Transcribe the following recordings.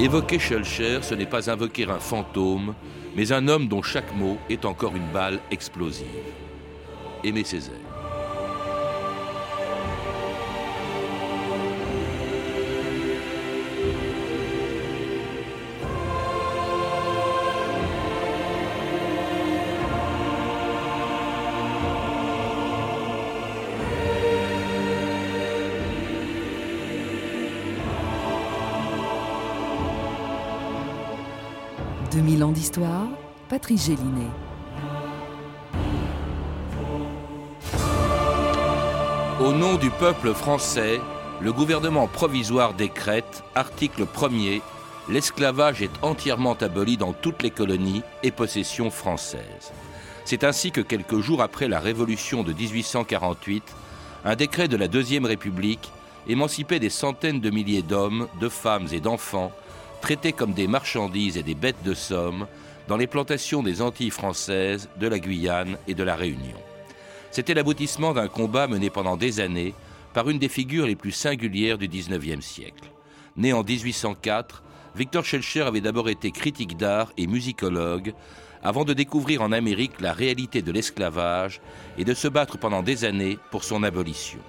Évoquer Schulcher, ce n'est pas invoquer un fantôme, mais un homme dont chaque mot est encore une balle explosive. Aimé Césaire. 2000 ans d'histoire, Patrice Gélinet. Au nom du peuple français, le gouvernement provisoire décrète, article 1er, l'esclavage est entièrement aboli dans toutes les colonies et possessions françaises. C'est ainsi que quelques jours après la Révolution de 1848, un décret de la Deuxième République émancipait des centaines de milliers d'hommes, de femmes et d'enfants traités comme des marchandises et des bêtes de somme dans les plantations des Antilles françaises, de la Guyane et de la Réunion. C'était l'aboutissement d'un combat mené pendant des années par une des figures les plus singulières du XIXe siècle. Né en 1804, Victor Schellcher avait d'abord été critique d'art et musicologue avant de découvrir en Amérique la réalité de l'esclavage et de se battre pendant des années pour son abolition.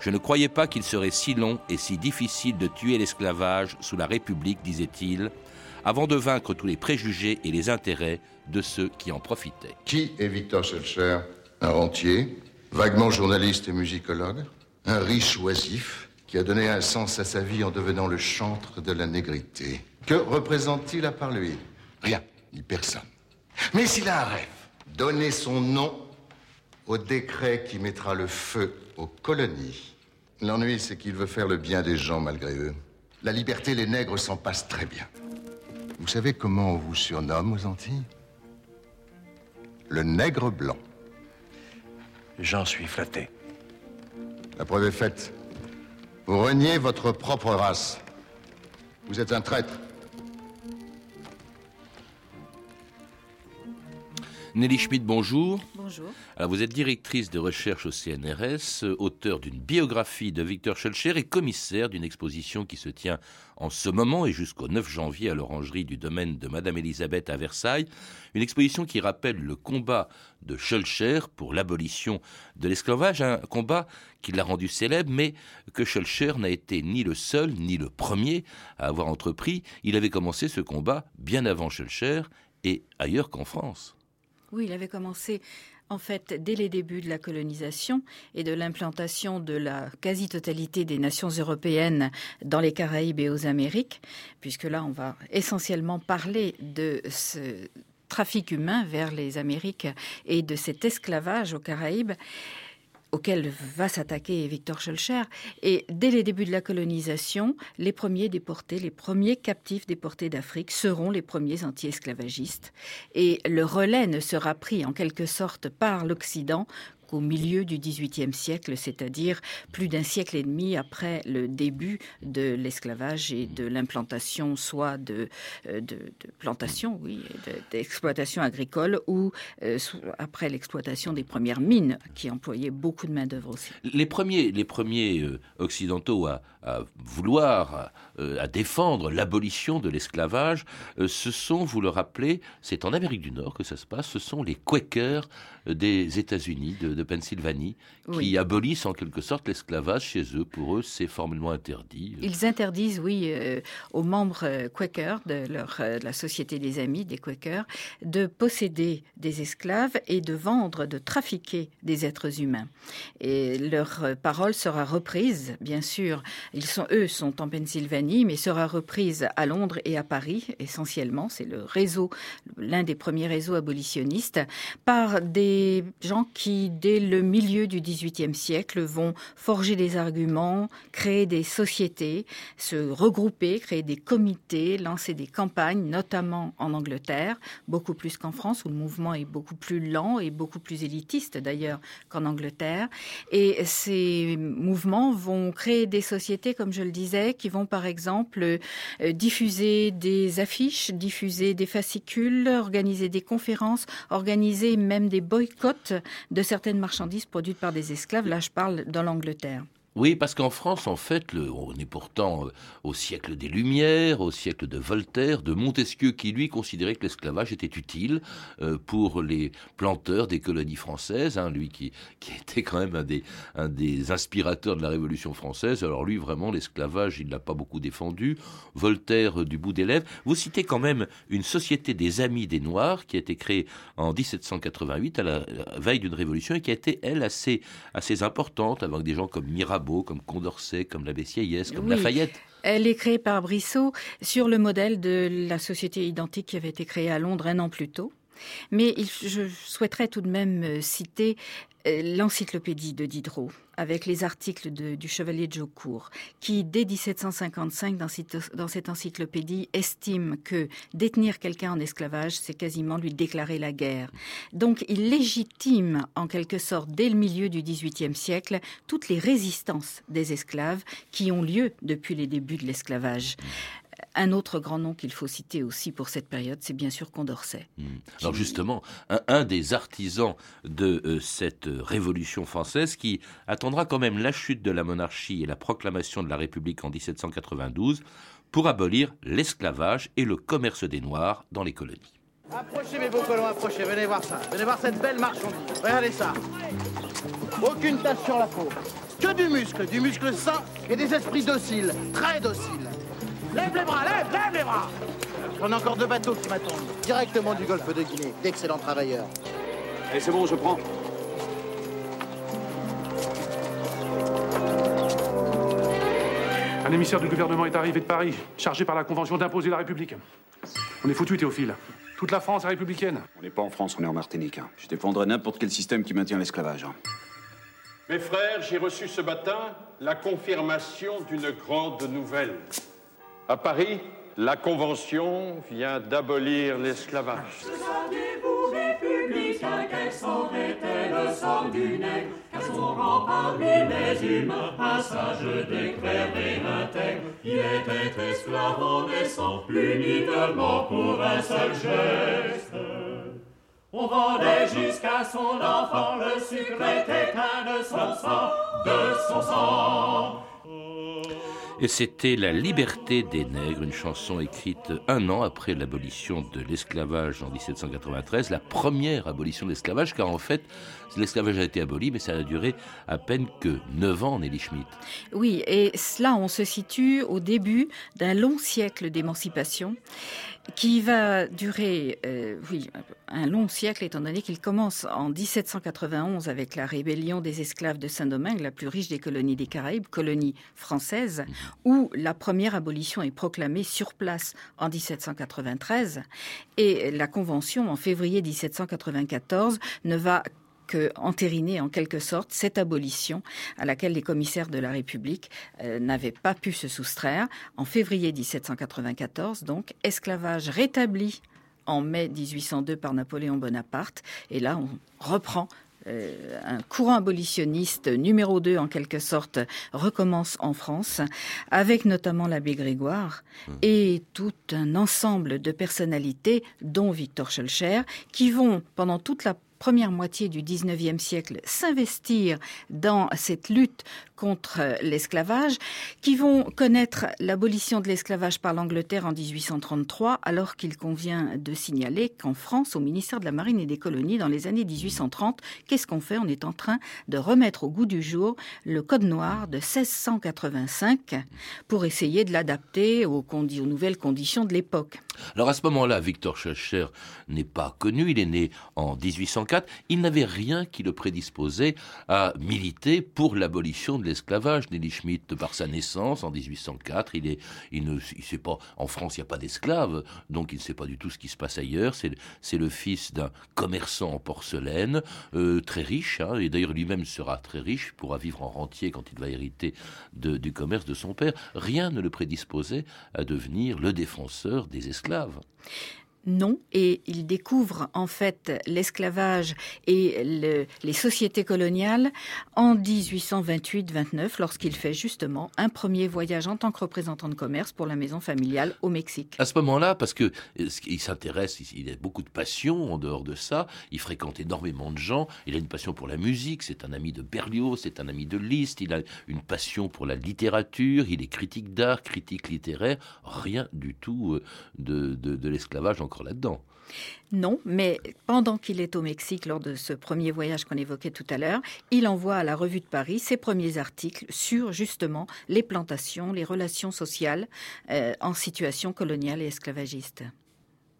Je ne croyais pas qu'il serait si long et si difficile de tuer l'esclavage sous la République, disait-il, avant de vaincre tous les préjugés et les intérêts de ceux qui en profitaient. Qui est Victor Schellcher Un rentier, vaguement journaliste et musicologue, un riche oisif qui a donné un sens à sa vie en devenant le chantre de la négrité? Que représente-t-il à part lui? Rien, ni personne. Mais s'il a un rêve, donner son nom au décret qui mettra le feu aux colonies. L'ennui, c'est qu'il veut faire le bien des gens malgré eux. La liberté, les nègres s'en passent très bien. Vous savez comment on vous surnomme aux Antilles? Le nègre blanc. J'en suis flatté. La preuve est faite. Vous reniez votre propre race. Vous êtes un traître. Nelly Schmidt, bonjour. Bonjour. Alors, vous êtes directrice de recherche au CNRS, auteur d'une biographie de Victor Schulcher et commissaire d'une exposition qui se tient en ce moment et jusqu'au 9 janvier à l'orangerie du domaine de Madame Elisabeth à Versailles. Une exposition qui rappelle le combat de Schulcher pour l'abolition de l'esclavage, un combat qui l'a rendu célèbre, mais que Schulcher n'a été ni le seul ni le premier à avoir entrepris. Il avait commencé ce combat bien avant Schulcher et ailleurs qu'en France. Oui, il avait commencé en fait dès les débuts de la colonisation et de l'implantation de la quasi-totalité des nations européennes dans les Caraïbes et aux Amériques, puisque là on va essentiellement parler de ce trafic humain vers les Amériques et de cet esclavage aux Caraïbes auquel va s'attaquer Victor Schulcher. Et dès les débuts de la colonisation, les premiers déportés, les premiers captifs déportés d'Afrique seront les premiers anti-esclavagistes. Et le relais ne sera pris en quelque sorte par l'Occident au milieu du XVIIIe siècle, c'est-à-dire plus d'un siècle et demi après le début de l'esclavage et de l'implantation soit de, euh, de, plantation, oui, d'exploitation agricole, ou euh, après l'exploitation des premières mines qui employaient beaucoup de main-d'œuvre aussi. Les premiers, les premiers euh, occidentaux à, à vouloir, à défendre l'abolition de l'esclavage, ce sont, vous le rappelez, c'est en Amérique du Nord que ça se passe, ce sont les Quakers des États-Unis, de, de Pennsylvanie, qui abolissent en quelque sorte l'esclavage chez eux. Pour eux, c'est formellement interdit. Ils interdisent, oui, euh, aux membres euh, Quakers de, leur, euh, la Société des Amis des Quakers de posséder des esclaves et de vendre, de trafiquer des êtres humains. Et leur parole sera reprise, bien sûr. Ils sont, eux, sont en Pennsylvanie, mais sera reprise à Londres et à Paris, essentiellement. C'est le réseau, l'un des premiers réseaux abolitionnistes, par des gens qui, le milieu du XVIIIe siècle, vont forger des arguments, créer des sociétés, se regrouper, créer des comités, lancer des campagnes, notamment en Angleterre, beaucoup plus qu'en France, où le mouvement est beaucoup plus lent et beaucoup plus élitiste d'ailleurs qu'en Angleterre. Et ces mouvements vont créer des sociétés, comme je le disais, qui vont par exemple euh, diffuser des affiches, diffuser des fascicules, organiser des conférences, organiser même des boycotts de certaines marchandises produites par des esclaves. Là, je parle dans l'Angleterre. Oui, parce qu'en France, en fait, on est pourtant euh, au siècle des Lumières, au siècle de Voltaire, de Montesquieu, qui lui considérait que l'esclavage était utile euh, pour les planteurs des colonies françaises. Hein, lui qui, était quand même un des, inspirateurs de la Révolution française. Alors lui, vraiment, l'esclavage, il l'a pas beaucoup défendu. Voltaire, euh, du bout des lèvres. Vous citez quand même une société des Amis des Noirs qui a été créée en 1788 à la veille d'une révolution et qui a été, elle, assez, assez importante, avec des gens comme Mirabeau comme Condorcet, comme l'abbé Sieyès, comme Lafayette. Elle est créée par Brissot sur le modèle de la société identique qui avait été créée à Londres un an plus tôt. Mais je souhaiterais tout de même euh, citer euh, l'encyclopédie de Diderot, avec les articles du chevalier de Jaucourt, qui, dès 1755, dans cette, dans cette encyclopédie, estime que détenir quelqu'un en esclavage, c'est quasiment lui déclarer la guerre. Donc, il légitime, en quelque sorte, dès le milieu du XVIIIe siècle, toutes les résistances des esclaves qui ont lieu depuis les débuts de l'esclavage. Un autre grand nom qu'il faut citer aussi pour cette période, c'est bien sûr Condorcet. Hmm. Alors justement, un, des artisans de euh, cette révolution française qui attendra quand même la chute de la monarchie et la proclamation de la République en 1792 pour abolir l'esclavage et le commerce des Noirs dans les colonies. Approchez mes beaux colons, approchez, venez voir ça. Venez voir cette belle marchandise. Regardez ça. Aucune tache sur la peau. Que du muscle, du muscle sain et des esprits dociles, très dociles. Lève les bras, lève, lève les bras On a encore deux bateaux qui m'attendent, directement du golfe de Guinée, d'excellents travailleurs. Allez, c'est bon, je prends. Un émissaire du gouvernement est arrivé de Paris, chargé par la Convention d'imposer la République. On est foutu, Théophile. Toute la France est républicaine. On n'est pas en France, on est en Martinique. Je défendrai n'importe quel système qui maintient l'esclavage. Mes frères, j'ai reçu ce matin la confirmation d'une grande nouvelle. À Paris, la Convention vient d'abolir l'esclavage. Saviez-vous, républicains, quel sort était le sort du nègre Car son rang parmi les humains, un sage décret et intègre. Il était esclave en naissant, uniquement pour un seul geste. On vendait jusqu'à son enfant, le sucre était qu'un de son sang, de son sang. Et c'était La liberté des nègres, une chanson écrite un an après l'abolition de l'esclavage en 1793, la première abolition de l'esclavage, car en fait, l'esclavage a été aboli, mais ça a duré à peine que 9 ans, Nelly Schmidt. Oui, et cela, on se situe au début d'un long siècle d'émancipation qui va durer, euh, oui, un long siècle, étant donné qu'il commence en 1791 avec la rébellion des esclaves de Saint-Domingue, la plus riche des colonies des Caraïbes, colonie française, mhm. où la première abolition est proclamée sur place en 1793, et la Convention, en février 1794, ne va entériner en quelque sorte cette abolition à laquelle les commissaires de la République euh, n'avaient pas pu se soustraire. En février 1794, donc, esclavage rétabli en mai 1802 par Napoléon Bonaparte. Et là, on reprend euh, un courant abolitionniste numéro 2 en quelque sorte recommence en France, avec notamment l'abbé Grégoire mmh. et tout un ensemble de personnalités, dont Victor Schulcher, qui vont pendant toute la première moitié du XIXe siècle s'investir dans cette lutte contre l'esclavage, qui vont connaître l'abolition de l'esclavage par l'Angleterre en 1833, alors qu'il convient de signaler qu'en France, au ministère de la Marine et des Colonies, dans les années 1830, qu'est-ce qu'on fait? On est en train de remettre au goût du jour le Code noir de 1685 pour essayer de l'adapter aux, nouvelles conditions de l'époque. Alors à ce moment-là, Victor Schœlcher n'est pas connu, il est né en 1840 1804, il n'avait rien qui le prédisposait à militer pour l'abolition de l'esclavage. Nelly Schmidt, par sa naissance en 1804, il ne, sait pas, en France il n'y a pas d'esclaves, donc il ne sait pas du tout ce qui se passe ailleurs. C'est, le fils d'un commerçant en porcelaine, euh, très riche, hein, et d'ailleurs lui-même sera très riche, pourra vivre en rentier quand il va hériter du commerce de son père. Rien ne le prédisposait à devenir le défenseur des esclaves. Non, et il découvre en fait l'esclavage et le, les sociétés coloniales en 1828-29 lorsqu'il fait justement un premier voyage en tant que représentant de commerce pour la maison familiale au Mexique. À ce moment-là, parce que euh, il s'intéresse, il a beaucoup de passion en dehors de ça, il fréquente énormément de gens, il a une passion pour la musique, c'est un ami de Berlioz, c'est un ami de Liszt, il a une passion pour la littérature, il est critique d'art, critique littéraire, rien du tout euh, de l'esclavage en là-dedans. Non, mais pendant qu'il est au Mexique lors de ce premier voyage qu'on évoquait tout à l'heure, il envoie à la Revue de Paris ses premiers articles sur justement les plantations, les relations sociales euh, en situation coloniale et esclavagiste.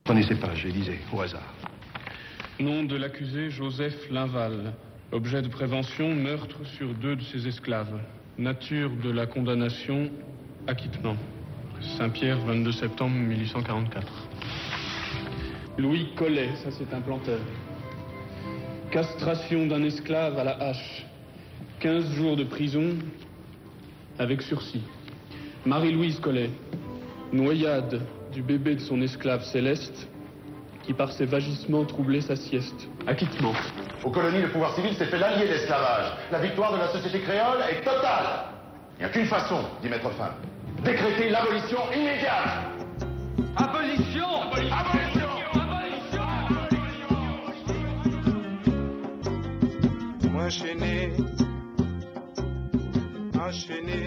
Prenez ces pages et lisez au hasard. Nom de l'accusé Joseph Linval. Objet de prévention, meurtre sur deux de ses esclaves. Nature de la condamnation, acquittement. Saint-Pierre, 22 septembre 1844. Louis Collet, ça c'est un planteur. Castration d'un esclave à la hache. 15 jours de prison avec sursis. Marie-Louise Collet, noyade du bébé de son esclave céleste qui par ses vagissements troublait sa sieste. Acquittement. Aux colonies, le pouvoir civil s'est fait l'allié de l'esclavage. La victoire de la société créole est totale. Il n'y a qu'une façon d'y mettre fin. Décréter l'abolition immédiate. Enchaîné, enchaîné,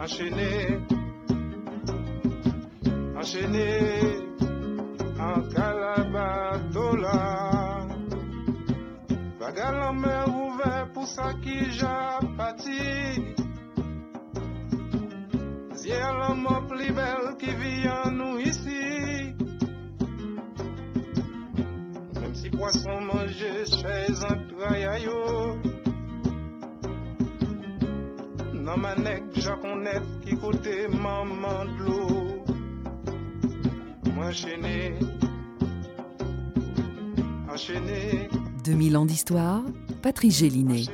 enchaîné, enchaîné, en calabatola. Bagal en mer ouvert pour ça qui j'ai parti. Zier l'homme plus belle qui vient nous poisson mangé chez un trayaillot. Non, ma nec, japonais qui côté maman de l'eau. Moi, enchaîné, enchaîné. 2000 ans d'histoire, Patrice Gélinet.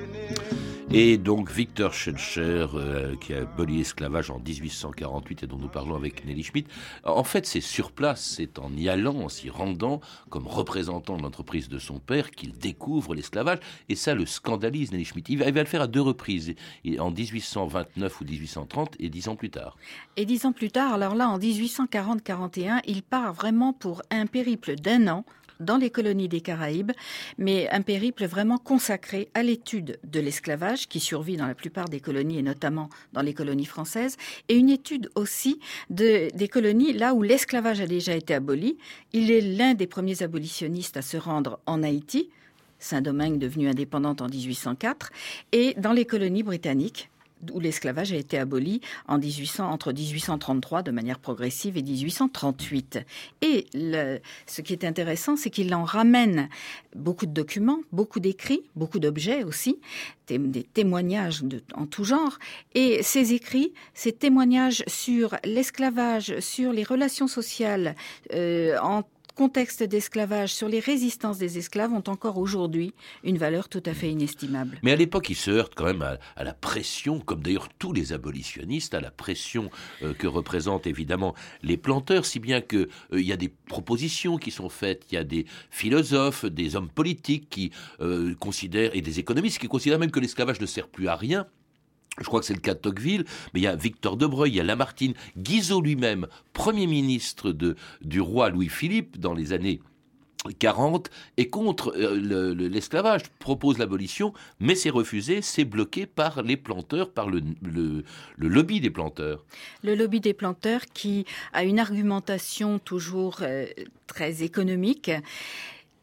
Et donc Victor Schellcher, euh, qui a aboli l'esclavage en 1848 et dont nous parlons avec Nelly Schmidt, en fait c'est sur place, c'est en y allant, en s'y rendant comme représentant de l'entreprise de son père qu'il découvre l'esclavage. Et ça le scandalise, Nelly Schmidt. Il va, il va, le faire à deux reprises, en 1829 ou 1830 et dix ans plus tard. Et dix ans plus tard, alors là en 1840-41, il part vraiment pour un périple d'un an dans les colonies des Caraïbes, mais un périple vraiment consacré à l'étude de l'esclavage qui survit dans la plupart des colonies et notamment dans les colonies françaises, et une étude aussi de, des colonies là où l'esclavage a déjà été aboli. Il est l'un des premiers abolitionnistes à se rendre en Haïti, Saint-Domingue devenu indépendante en 1804, et dans les colonies britanniques, où l'esclavage a été aboli en 1800, entre 1833 de manière progressive et 1838. Et ce qui est intéressant, c'est qu'il en ramène beaucoup de documents, beaucoup d'écrits, beaucoup d'objets aussi, des, témoignages en tout genre. Et ces écrits, ces témoignages sur l'esclavage, sur les relations sociales euh, en contexte d'esclavage, sur les résistances des esclaves ont encore aujourd'hui une valeur tout à fait inestimable. Mais à l'époque, il se heurte quand même à, la pression, comme d'ailleurs tous les abolitionnistes, à la pression euh, que représentent évidemment les planteurs, si bien que euh, il y a des propositions qui sont faites, il y a des philosophes, des hommes politiques qui euh, considèrent et des économistes qui considèrent même que l'esclavage ne sert plus à rien je crois que c'est le cas de Tocqueville, mais il y a Victor Debreuil, il y a Lamartine, Guizot lui-même, premier ministre du roi Louis-Philippe dans les années 40 est contre euh, l'esclavage, propose l'abolition, mais c'est refusé, c'est bloqué par les planteurs, par le, lobby des planteurs. Le lobby des planteurs qui a une argumentation toujours euh, très économique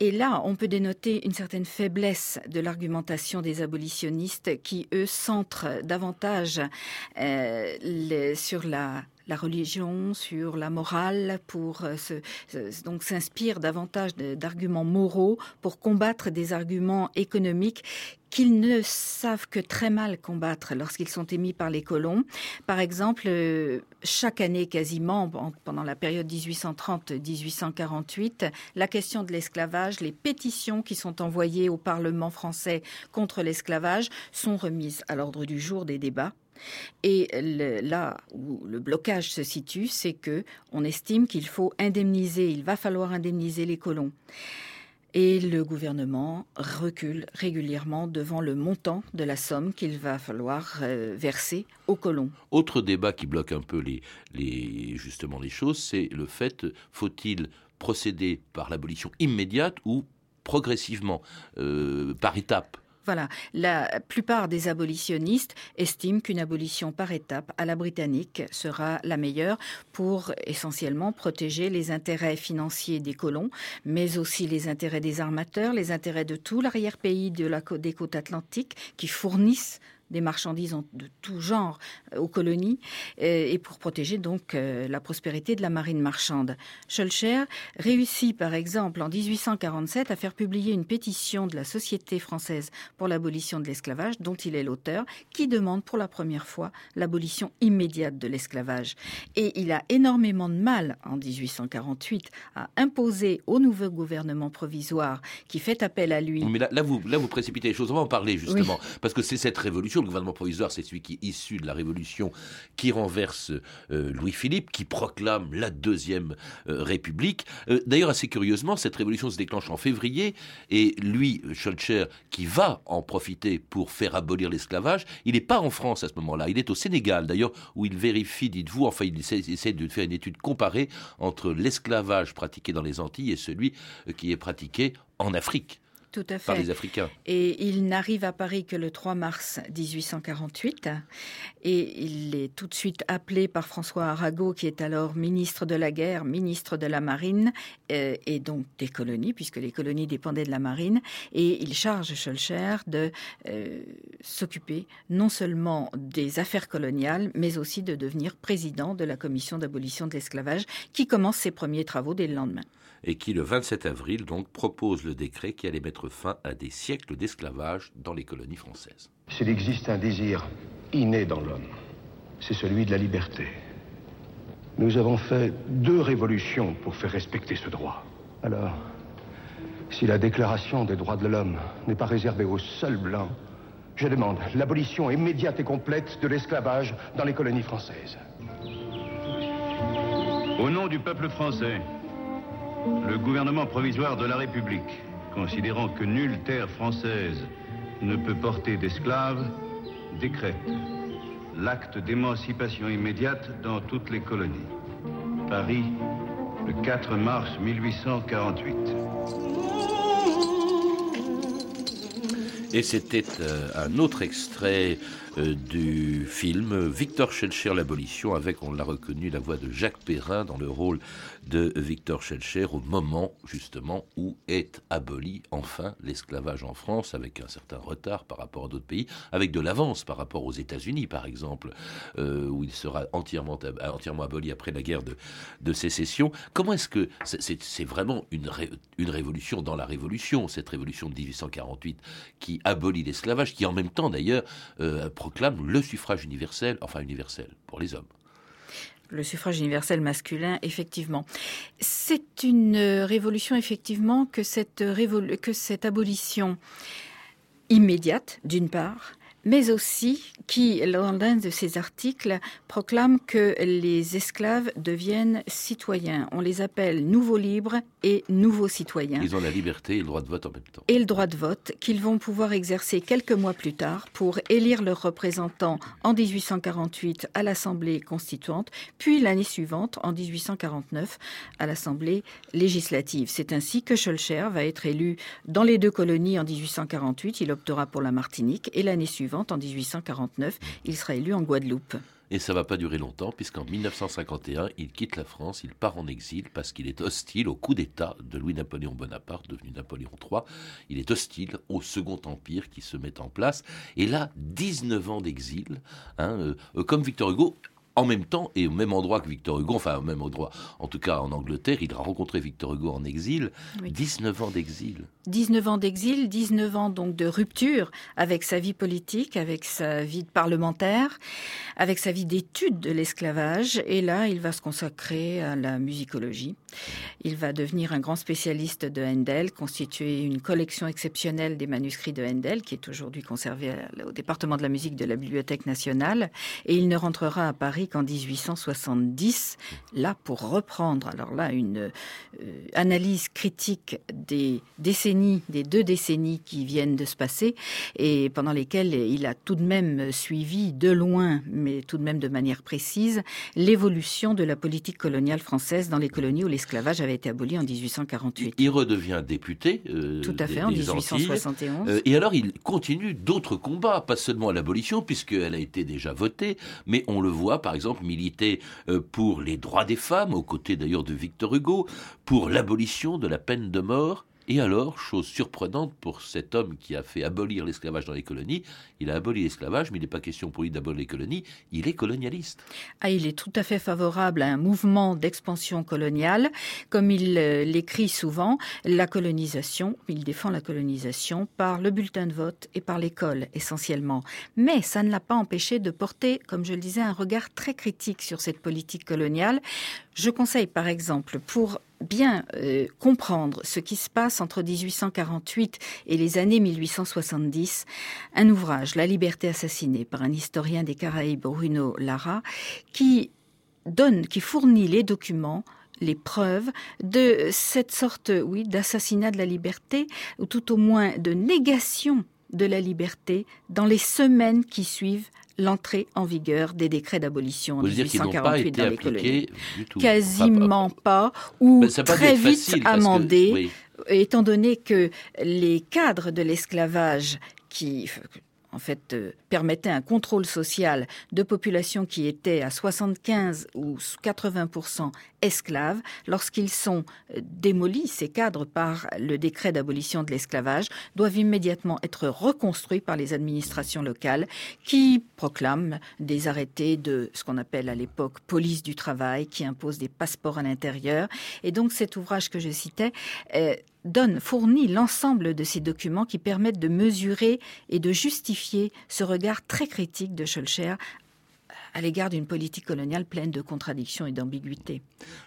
et là, on peut dénoter une certaine faiblesse de l'argumentation des abolitionnistes qui, eux, centrent davantage euh, sur la la religion, sur la morale, pour donc s'inspire davantage d'arguments moraux pour combattre des arguments économiques qu'ils ne savent que très mal combattre lorsqu'ils sont émis par les colons. Par exemple, euh, chaque année quasiment, pendant la période 1830-1848, la question de l'esclavage, les pétitions qui sont envoyées au Parlement français contre l'esclavage sont remises à l'ordre du jour des débats. Et là où le blocage se situe, c'est que on estime qu'il faut indemniser, il va falloir indemniser les colons et le gouvernement recule régulièrement devant le montant de la somme qu'il va falloir euh, verser aux colons. Autre débat qui bloque un peu les, justement les choses, c'est le fait faut-il procéder par l'abolition immédiate ou progressivement, euh, par étapes? Voilà, la plupart des abolitionnistes estiment qu'une abolition par étape à la britannique sera la meilleure pour essentiellement protéger les intérêts financiers des colons, mais aussi les intérêts des armateurs, les intérêts de tout l'arrière-pays de la, des côtes atlantiques qui fournissent des marchandises de tout genre euh, aux colonies euh, et pour protéger donc euh, la prospérité de la marine marchande. Schulcher réussit par exemple en 1847 à faire publier une pétition de la Société française pour l'abolition de l'esclavage dont il est l'auteur qui demande pour la première fois l'abolition immédiate de l'esclavage. Et il a énormément de mal en 1848 à imposer au nouveau gouvernement provisoire qui fait appel à lui. Mais là, vous, là vous précipitez les choses. On va en parler justement parce que c'est cette révolution le gouvernement provisoire, c'est celui qui est issu de la Révolution, qui renverse euh, Louis-Philippe, qui proclame la Deuxième euh, République. Euh, d'ailleurs, assez curieusement, cette révolution se déclenche en février, et lui, Schulcher, qui va en profiter pour faire abolir l'esclavage, il n'est pas en France à ce moment-là, il est au Sénégal, d'ailleurs, où il vérifie, dites-vous, enfin, il essaie, essaie de faire une étude comparée entre l'esclavage pratiqué dans les Antilles et celui qui est pratiqué en Afrique. Tout à fait. Par les Africains. Et il n'arrive à Paris que le 3 mars 1848. Et il est tout de suite appelé par François Arago, qui est alors ministre de la guerre, ministre de la marine, euh, et donc des colonies, puisque les colonies dépendaient de la marine. Et il charge Schulcher de euh, s'occuper non seulement des affaires coloniales, mais aussi de devenir président de la commission d'abolition de l'esclavage, qui commence ses premiers travaux dès le lendemain et qui, le 27 avril, donc, propose le décret qui allait mettre fin à des siècles d'esclavage dans les colonies françaises. S'il existe un désir inné dans l'homme, c'est celui de la liberté. Nous avons fait deux révolutions pour faire respecter ce droit. Alors, si la déclaration des droits de l'homme n'est pas réservée aux seuls blancs, je demande l'abolition immédiate et complète de l'esclavage dans les colonies françaises. Au nom du peuple français, le gouvernement provisoire de la République, considérant que nulle terre française ne peut porter d'esclaves, décrète l'acte d'émancipation immédiate dans toutes les colonies. Paris, le 4 mars 1848. Et c'était euh, un autre extrait du film Victor Schellcher l'abolition avec on l'a reconnu la voix de Jacques Perrin dans le rôle de Victor Schellcher au moment justement où est aboli enfin l'esclavage en France avec un certain retard par rapport à d'autres pays avec de l'avance par rapport aux États-Unis par exemple euh, où il sera entièrement entièrement aboli après la guerre de, sécession. Comment est-ce que c'est vraiment une, une révolution dans la révolution cette révolution de 1848 qui abolit l'esclavage qui en même temps d'ailleurs euh, proclame le suffrage universel, enfin universel pour les hommes le suffrage universel masculin, effectivement. C'est une révolution, effectivement, que cette, que cette abolition immédiate, d'une part, mais aussi qui, dans l'un de ses articles, proclame que les esclaves deviennent citoyens. On les appelle nouveaux libres et nouveaux citoyens. Ils ont la liberté et le droit de vote en même temps. Et le droit de vote qu'ils vont pouvoir exercer quelques mois plus tard pour élire leurs représentants en 1848 à l'Assemblée constituante, puis l'année suivante, en 1849, à l'Assemblée législative. C'est ainsi que Schulcher va être élu dans les deux colonies en 1848. Il optera pour la Martinique et l'année suivante en 1849, il sera élu en Guadeloupe. Et ça va pas durer longtemps, puisqu'en 1951, il quitte la France, il part en exil parce qu'il est hostile au coup d'État de Louis-Napoléon Bonaparte, devenu Napoléon III. Il est hostile au Second Empire qui se met en place. Et là, 19 ans d'exil, hein, euh, comme Victor Hugo, en même temps et au même endroit que Victor Hugo, enfin au même endroit, en tout cas en Angleterre, il a rencontré Victor Hugo en exil, 19 ans d'exil. 19 ans d'exil, 19 ans donc de rupture avec sa vie politique, avec sa vie parlementaire, avec sa vie d'étude de l'esclavage. Et là, il va se consacrer à la musicologie. Il va devenir un grand spécialiste de Handel, constituer une collection exceptionnelle des manuscrits de Handel, qui est aujourd'hui conservée au département de la musique de la Bibliothèque nationale. Et il ne rentrera à Paris qu'en 1870, là pour reprendre, alors là, une euh, analyse critique des décennies, des deux décennies qui viennent de se passer, et pendant lesquelles il a tout de même suivi de loin, mais tout de même de manière précise, l'évolution de la politique coloniale française dans les colonies où l'esclavage avait été aboli en 1848. Il redevient député. Euh, tout à fait, en 1871. Euh, et alors il continue d'autres combats, pas seulement à l'abolition, puisqu'elle a été déjà votée, mais on le voit par exemple militer euh, pour les droits des femmes, aux côtés d'ailleurs de Victor Hugo, pour l'abolition de la peine de mort et alors, chose surprenante pour cet homme qui a fait abolir l'esclavage dans les colonies, il a aboli l'esclavage, mais il n'est pas question pour lui d'abolir les colonies, il est colonialiste. Ah, il est tout à fait favorable à un mouvement d'expansion coloniale. Comme il euh, l'écrit souvent, la colonisation, il défend la colonisation par le bulletin de vote et par l'école essentiellement. Mais ça ne l'a pas empêché de porter, comme je le disais, un regard très critique sur cette politique coloniale. Je conseille par exemple, pour bien euh, comprendre ce qui se passe entre 1848 et les années 1870, un ouvrage, La liberté assassinée, par un historien des Caraïbes, Bruno Lara, qui donne, qui fournit les documents les preuves de cette sorte, oui, d'assassinat de la liberté, ou tout au moins de négation de la liberté dans les semaines qui suivent l'entrée en vigueur des décrets d'abolition en 1848 dans les colonies. Quasiment pas, ou très vite amendé, étant donné que les cadres de l'esclavage qui en fait, euh, permettait un contrôle social de populations qui étaient à 75 ou 80% esclaves, lorsqu'ils sont euh, démolis, ces cadres, par le décret d'abolition de l'esclavage, doivent immédiatement être reconstruits par les administrations locales qui proclament des arrêtés de ce qu'on appelle à l'époque police du travail, qui imposent des passeports à l'intérieur. Et donc cet ouvrage que je citais euh, donne, fournit l'ensemble de ces documents qui permettent de mesurer et de justifier ce regard très critique de Schulcher à l'égard d'une politique coloniale pleine de contradictions et d'ambiguïtés.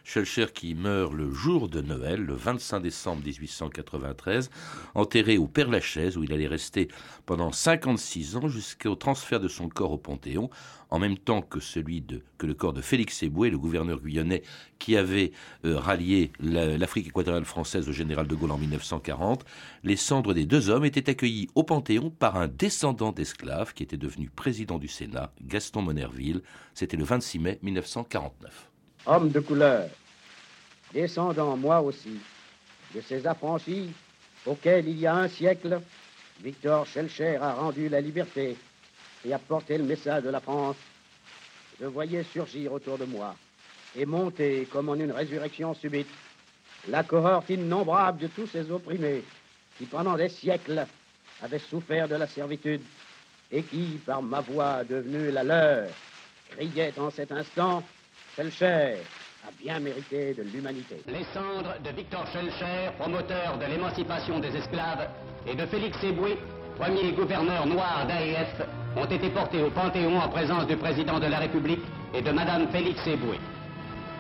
Schulcher qui meurt le jour de Noël, le 25 décembre 1893, enterré au Père-Lachaise où il allait rester pendant 56 ans jusqu'au transfert de son corps au Panthéon en même temps que celui que le corps de Félix Éboué, le gouverneur guyonnais qui avait euh, rallié l'Afrique équatoriale française au général de Gaulle en 1940, les cendres des deux hommes étaient accueillies au Panthéon par un descendant d'esclaves qui était devenu président du Sénat, Gaston Monerville. C'était le 26 mai 1949. Homme de couleur, descendant moi aussi de ces affranchis auxquels il y a un siècle, Victor Schellcher a rendu la liberté et à porter le message de la France, je voyais surgir autour de moi et monter comme en une résurrection subite la cohorte innombrable de tous ces opprimés qui pendant des siècles avaient souffert de la servitude et qui, par ma voix devenue la leur, criaient en cet instant Schellcher a bien mérité de l'humanité. Les cendres de Victor Schellcher, promoteur de l'émancipation des esclaves, et de Félix Éboué, premier gouverneur noir d'AEF, ont été portés au Panthéon en présence du président de la République et de Madame Félix Éboué.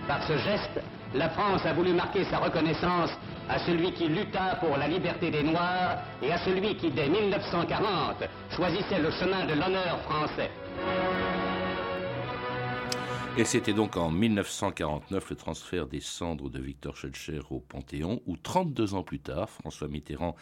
Par ce geste, la France a voulu marquer sa reconnaissance à celui qui lutta pour la liberté des Noirs et à celui qui, dès 1940, choisissait le chemin de l'honneur français. Et c'était donc en 1949 le transfert des cendres de Victor Schellcher au Panthéon, où 32 ans plus tard, François Mitterrand,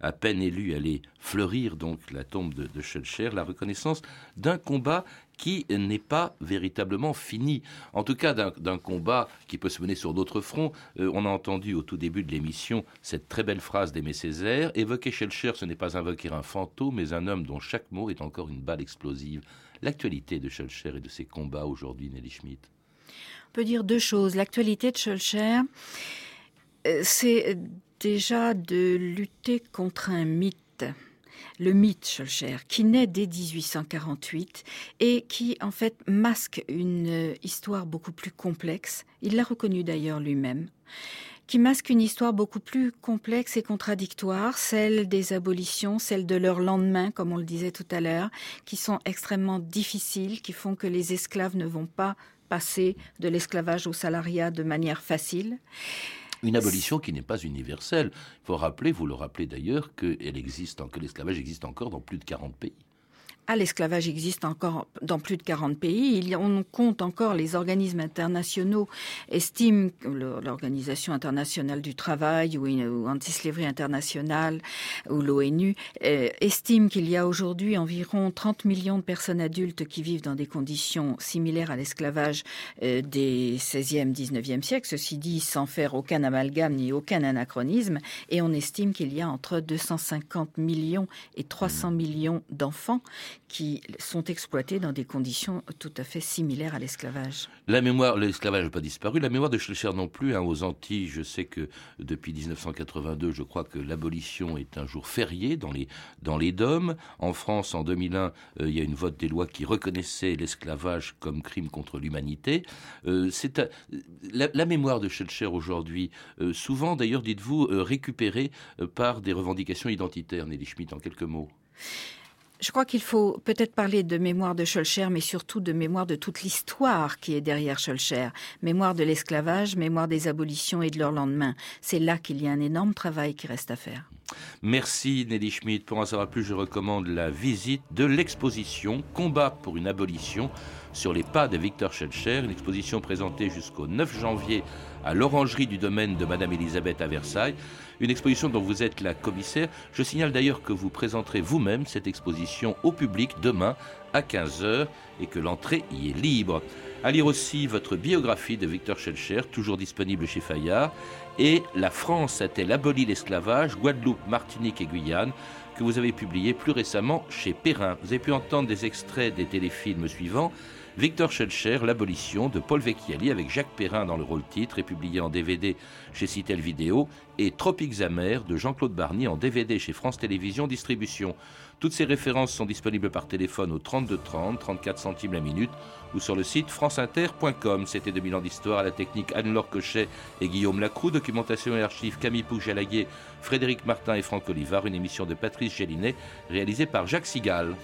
à peine élu, allait fleurir donc la tombe de, de la reconnaissance d'un combat qui n'est pas véritablement fini. En tout cas, d'un combat qui peut se mener sur d'autres fronts. Euh, on a entendu au tout début de l'émission cette très belle phrase d'Aimé Césaire. Évoquer Schellcher, ce n'est pas invoquer un fantôme, mais un homme dont chaque mot est encore une balle explosive l'actualité de Schulcher et de ses combats aujourd'hui, Nelly Schmidt On peut dire deux choses. L'actualité de Schulcher, euh, c'est déjà de lutter contre un mythe. le mythe Schulcher, qui naît dès 1848 et qui en fait masque une histoire beaucoup plus complexe. Il l'a reconnu d'ailleurs lui-même qui masque une histoire beaucoup plus complexe et contradictoire, celle des abolitions, celle de leur lendemain, comme on le disait tout à l'heure, qui sont extrêmement difficiles, qui font que les esclaves ne vont pas passer de l'esclavage au salariat de manière facile. Une abolition qui n'est pas universelle. Il faut rappeler, vous le rappelez d'ailleurs, que, l'esclavage existe encore dans plus de 40 pays. Ah, l'esclavage existe encore dans plus de 40 pays. Il y, on compte encore les organismes internationaux estiment, l'Organisation internationale du travail ou, ou Anti-Slavery International ou l'ONU euh, estime qu'il y a aujourd'hui environ 30 millions de personnes adultes qui vivent dans des conditions similaires à l'esclavage euh, des 16e, 19e siècles. Ceci dit, sans faire aucun amalgame ni aucun anachronisme. Et on estime qu'il y a entre 250 millions et 300 millions d'enfants qui sont exploités dans des conditions tout à fait similaires à l'esclavage. La mémoire, l'esclavage n'a pas disparu. La mémoire de Schlecher non plus. Hein, aux Antilles, je sais que depuis 1982, je crois que l'abolition est un jour férié dans les, dans les DOM. En France, en 2001, euh, il y a une vote des lois qui reconnaissait l'esclavage comme crime contre l'humanité. Euh, la, mémoire de Schlecher aujourd'hui, euh, souvent d'ailleurs, dites-vous, récupérée par des revendications identitaires. Nelly Schmitt, en quelques mots. Je crois qu'il faut peut-être parler de mémoire de Schulcher, mais surtout de mémoire de toute l'histoire qui est derrière Schulcher. Mémoire de l'esclavage, mémoire des abolitions et de leur lendemain. C'est là qu'il y a un énorme travail qui reste à faire. Merci Nelly Schmidt. Pour en savoir plus, je recommande la visite de l'exposition Combat pour une abolition sur les pas de Victor Schulcher, une exposition présentée jusqu'au 9 janvier à l'orangerie du domaine de Madame Elisabeth à Versailles une exposition dont vous êtes la commissaire. Je signale d'ailleurs que vous présenterez vous-même cette exposition au public demain à 15h et que l'entrée y est libre. À lire aussi votre biographie de Victor Schellcher, toujours disponible chez Fayard, et La France a-t-elle aboli l'esclavage Guadeloupe, Martinique et Guyane que vous avez publié plus récemment chez Perrin. Vous avez pu entendre des extraits des téléfilms suivants Victor Schellcher, L'abolition de Paul Vecchiali avec Jacques Perrin dans le rôle titre et publié en DVD chez Citel Vidéo et Tropiques amers de Jean-Claude Barnier en DVD chez France Télévisions Distribution. Toutes ces références sont disponibles par téléphone au 32 30, 34 centimes la minute ou sur le site franceinter.com. C'était 2000 ans d'histoire à la technique Anne-Laure Cochet et Guillaume Lacroux, documentation et archives Camille Pouge-Jalaguier, Frédéric Martin et Franck Olivard, une émission de Patrice Gélinet réalisée par Jacques Sigal.